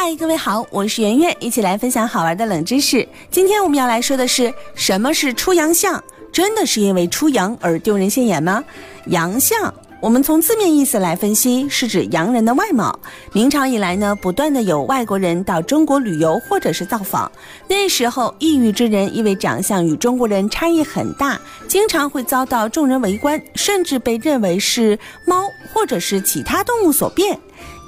嗨，各位好，我是圆圆，一起来分享好玩的冷知识。今天我们要来说的是，什么是出洋相？真的是因为出洋而丢人现眼吗？洋相，我们从字面意思来分析，是指洋人的外貌。明朝以来呢，不断的有外国人到中国旅游或者是造访，那时候异域之人因为长相与中国人差异很大，经常会遭到众人围观，甚至被认为是猫或者是其他动物所变。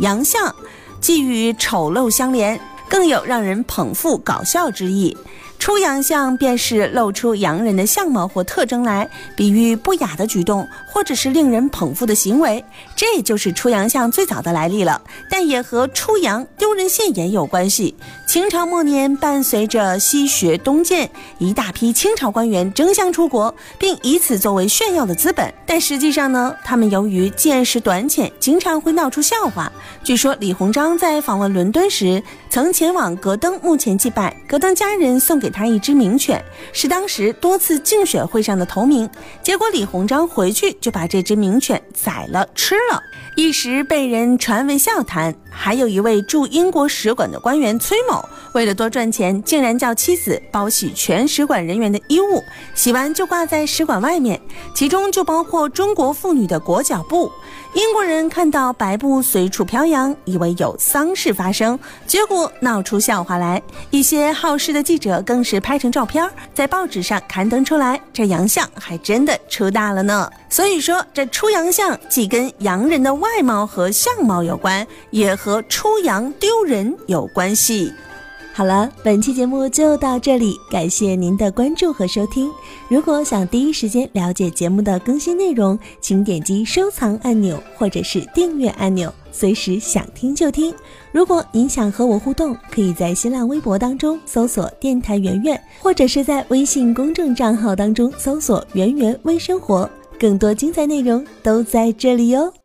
洋相。既与丑陋相连，更有让人捧腹搞笑之意。出洋相便是露出洋人的相貌或特征来，比喻不雅的举动，或者是令人捧腹的行为，这就是出洋相最早的来历了。但也和出洋丢人现眼有关系。清朝末年，伴随着西学东渐，一大批清朝官员争相出国，并以此作为炫耀的资本。但实际上呢，他们由于见识短浅，经常会闹出笑话。据说李鸿章在访问伦敦时，曾前往格登墓前祭拜，格登家人送给。他一只名犬是当时多次竞选会上的头名，结果李鸿章回去就把这只名犬宰了吃了，一时被人传为笑谈。还有一位驻英国使馆的官员崔某，为了多赚钱，竟然叫妻子包洗全使馆人员的衣物，洗完就挂在使馆外面，其中就包括中国妇女的裹脚布。英国人看到白布随处飘扬，以为有丧事发生，结果闹出笑话来。一些好事的记者更是拍成照片，在报纸上刊登出来，这洋相还真的出大了呢。所以说，这出洋相既跟洋人的外貌和相貌有关，也和出洋丢人有关系。好了，本期节目就到这里，感谢您的关注和收听。如果想第一时间了解节目的更新内容，请点击收藏按钮或者是订阅按钮，随时想听就听。如果您想和我互动，可以在新浪微博当中搜索“电台圆圆”，或者是在微信公众账号当中搜索“圆圆微生活”，更多精彩内容都在这里哟。